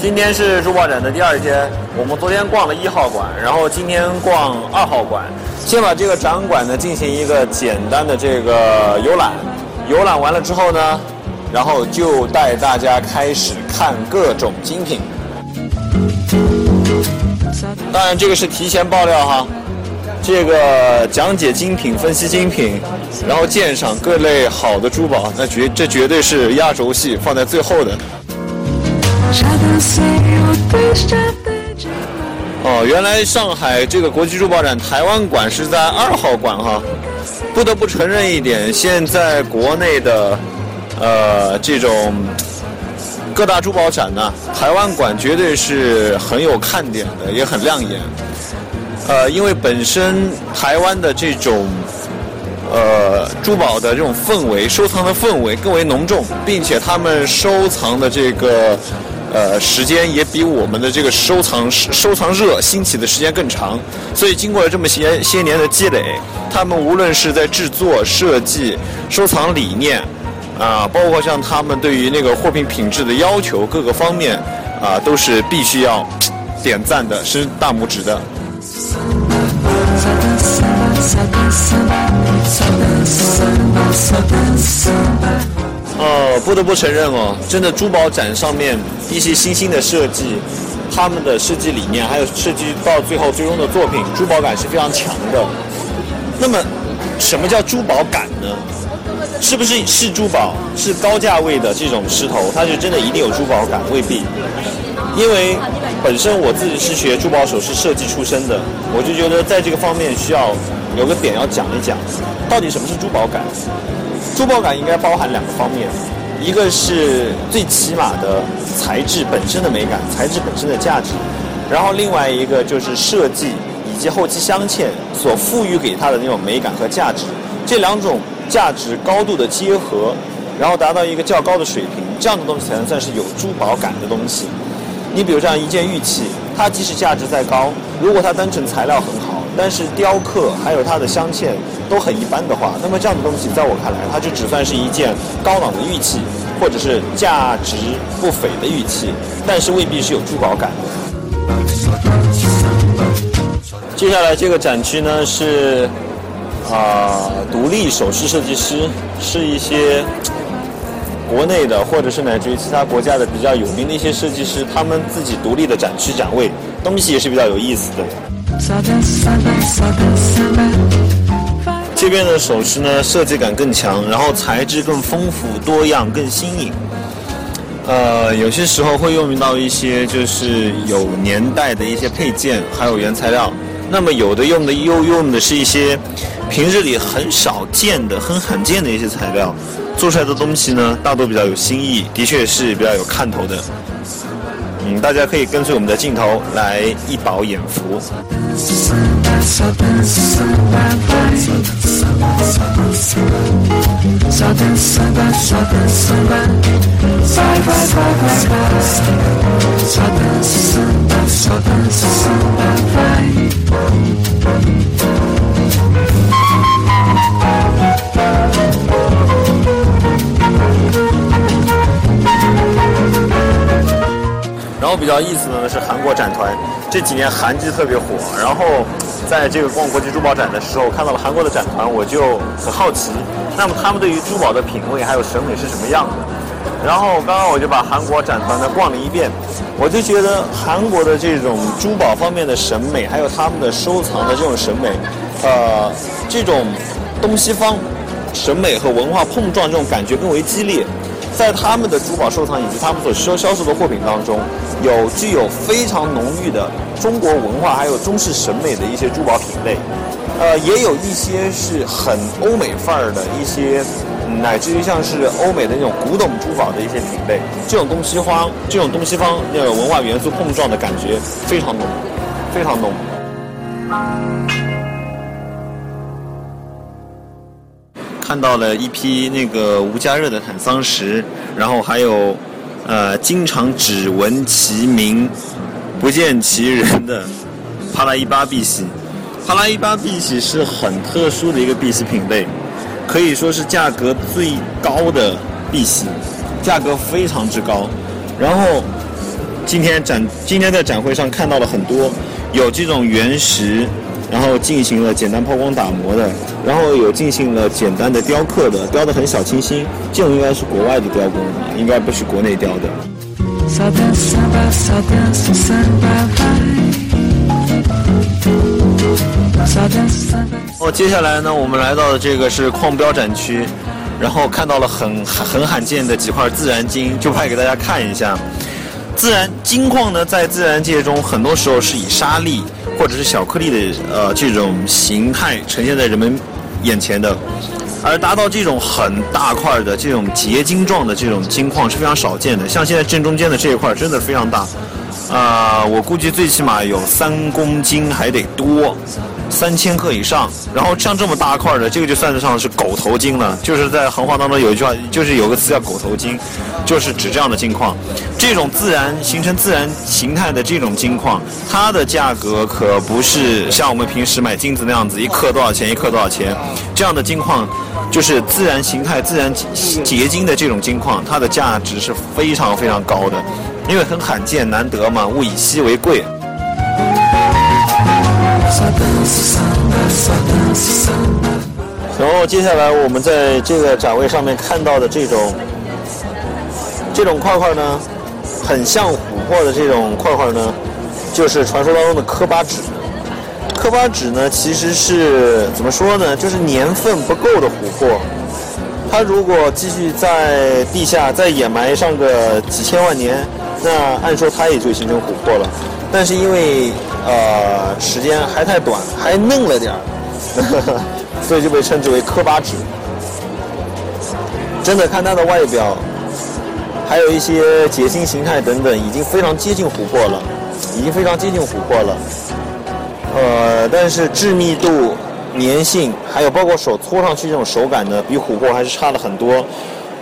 今天是珠宝展的第二天，我们昨天逛了一号馆，然后今天逛二号馆。先把这个展馆呢进行一个简单的这个游览，游览完了之后呢，然后就带大家开始看各种精品。当然，这个是提前爆料哈，这个讲解精品、分析精品，然后鉴赏各类好的珠宝，那绝这绝对是压轴戏，放在最后的。哦，原来上海这个国际珠宝展台湾馆是在二号馆哈。不得不承认一点，现在国内的呃这种各大珠宝展呢，台湾馆绝对是很有看点的，也很亮眼。呃，因为本身台湾的这种呃珠宝的这种氛围，收藏的氛围更为浓重，并且他们收藏的这个呃时间也比我们的这个收藏收藏热兴起的时间更长，所以经过了这么些些年的积累，他们无论是在制作、设计、收藏理念啊，包括像他们对于那个货品品质的要求各个方面啊，都是必须要点赞的，伸大拇指的。哦，不得不承认哦，真的珠宝展上面一些新兴的设计，他们的设计理念，还有设计到最后最终的作品，珠宝感是非常强的。那么，什么叫珠宝感呢？是不是是珠宝是高价位的这种石头，它就真的一定有珠宝感？未必，因为本身我自己是学珠宝首饰设计出身的，我就觉得在这个方面需要有个点要讲一讲，到底什么是珠宝感？珠宝感应该包含两个方面，一个是最起码的材质本身的美感，材质本身的价值，然后另外一个就是设计以及后期镶嵌所赋予给它的那种美感和价值，这两种价值高度的结合，然后达到一个较高的水平，这样的东西才能算是有珠宝感的东西。你比如像一件玉器，它即使价值再高，如果它单纯材料很好，但是雕刻还有它的镶嵌都很一般的话，那么这样的东西在我看来，它就只算是一件高档的玉器，或者是价值不菲的玉器，但是未必是有珠宝感的。接下来这个展区呢是啊、独立首饰设计师，是一些国内的或者是乃至于其他国家的比较有名的一些设计师，他们自己独立的展区展位，东西也是比较有意思的。这边的首饰呢，设计感更强，然后材质更丰富多样、更新颖。呃，有些时候会用到一些就是有年代的一些配件，还有原材料。那么有的用的又用的是一些平日里很少见的、很罕见的一些材料，做出来的东西呢，大多比较有新意，的确是比较有看头的。嗯，大家可以跟随我们的镜头来一饱眼福。比较意思的呢是韩国展团，这几年韩剧特别火，然后在这个逛国际珠宝展的时候看到了韩国的展团，我就很好奇，那么他们对于珠宝的品味还有审美是什么样的？然后刚刚我就把韩国展团呢逛了一遍，我就觉得韩国的这种珠宝方面的审美，还有他们的收藏的这种审美，呃，这种东西方审美和文化碰撞这种感觉更为激烈。在他们的珠宝收藏以及他们所销销售的货品当中，有具有非常浓郁的中国文化还有中式审美的一些珠宝品类，呃，也有一些是很欧美范儿的一些，乃至于像是欧美的那种古董珠宝的一些品类。这种东西方，这种东西方那种文化元素碰撞的感觉非常浓，非常浓。看到了一批那个无加热的坦桑石，然后还有呃经常只闻其名不见其人的帕拉伊巴碧玺。帕拉伊巴碧玺是很特殊的一个碧玺品类，可以说是价格最高的碧玺，价格非常之高。然后今天展今天在展会上看到了很多有这种原石，然后进行了简单抛光打磨的，然后有进行了简单的雕刻的，雕的很小清新，这种应该是国外的雕工，应该不是国内雕的。哦，接下来呢，我们来到的这个是矿标展区，然后看到了很很罕见的几块自然金，就拍给大家看一下。自然金矿呢，在自然界中很多时候是以沙粒或者是小颗粒的呃这种形态呈现在人们眼前的，而达到这种很大块的这种结晶状的这种金矿是非常少见的。像现在正中间的这一块真的非常大，啊、我估计最起码有三公斤还得多，三千克以上。然后像这么大块的，这个就算得上是狗头金了。就是在行话当中有一句话，就是有个词叫狗头金，就是指这样的金矿。这种自然形成自然形态的这种金矿，它的价格可不是像我们平时买金子那样子，一克多少钱，一克多少钱。这样的金矿就是自然形态、自然结晶的这种金矿，它的价值是非常非常高的，因为很罕见难得嘛，物以稀为贵。然后接下来我们在这个展位上面看到的这种这种块块呢，很像琥珀的这种块块呢，就是传说当中的科巴纸。科巴纸呢，其实是怎么说呢？就是年份不够的琥珀。它如果继续在地下再掩埋上个几千万年，那按说它也就形成琥珀了。但是因为呃时间还太短，还嫩了点儿，所以就被称之为科巴纸。真的看它的外表，还有一些结晶形态等等，已经非常接近琥珀了，已经非常接近琥珀了。呃，但是致密度、粘性，还有包括手搓上去这种手感呢，比琥珀还是差了很多。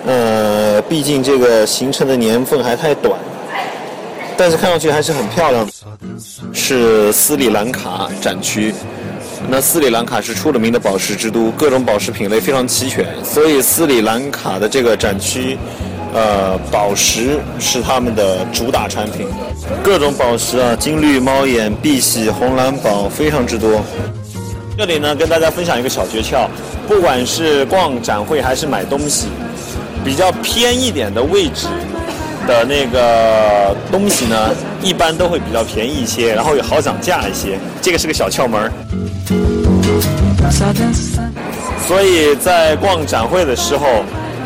呃，毕竟这个形成的年份还太短，但是看上去还是很漂亮的。是斯里兰卡展区。那斯里兰卡是出了名的宝石之都，各种宝石品类非常齐全，所以斯里兰卡的这个展区，呃，宝石是他们的主打产品，各种宝石啊，金绿、猫眼、碧玺、红蓝宝非常之多。这里呢，跟大家分享一个小诀窍，不管是逛展会还是买东西，比较偏一点的位置的那个东西呢，一般都会比较便宜一些，然后也好讲价一些，这个是个小窍门。所以在逛展会的时候，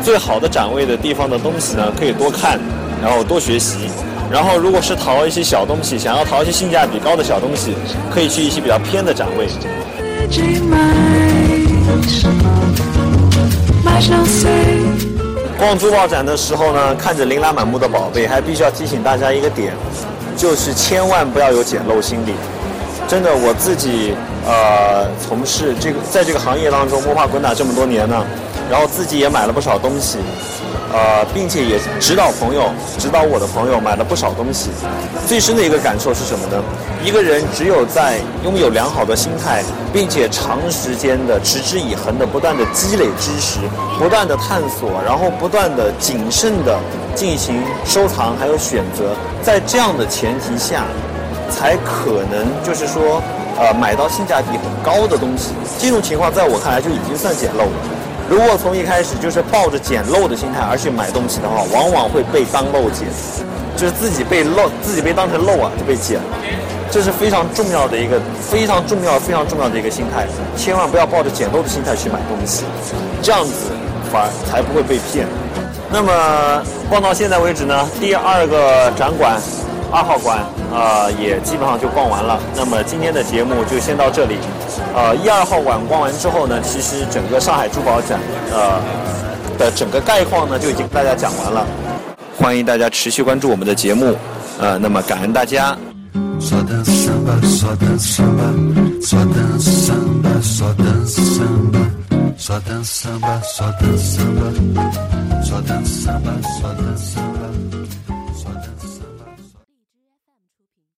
最好的展位的地方的东西呢，可以多看，然后多学习。然后，如果是淘一些小东西，想要淘一些性价比高的小东西，可以去一些比较偏的展位。逛珠宝展的时候呢，看着琳琅满目的宝贝，还必须要提醒大家一个点，就是千万不要有捡漏心理。真的，我自己呃从事这个在这个行业当中摸爬滚打这么多年呢，然后自己也买了不少东西，呃，并且也指导朋友、指导我的朋友买了不少东西。最深的一个感受是什么呢？一个人只有在拥有良好的心态，并且长时间的持之以恒的不断的积累知识，不断的探索，然后不断的谨慎的进行收藏还有选择，在这样的前提下，才可能就是说，呃，买到性价比很高的东西。这种情况在我看来就已经算捡漏了。如果从一开始就是抱着捡漏的心态而去买东西的话，往往会被当漏捡，就是自己被漏，自己被当成漏啊，就被捡了。这是非常重要的一个非常重要、非常重要的一个心态，千万不要抱着捡漏的心态去买东西，这样子反而才不会被骗。那么逛到现在为止呢，第二个展馆二号馆啊、也基本上就逛完了。那么今天的节目就先到这里。呃，一二号馆逛完之后呢，其实整个上海珠宝展呃的整个概况呢就已经跟大家讲完了。欢迎大家持续关注我们的节目，呃，那么感恩大家。Só dança samba, só dança samba, só dança samba, só dança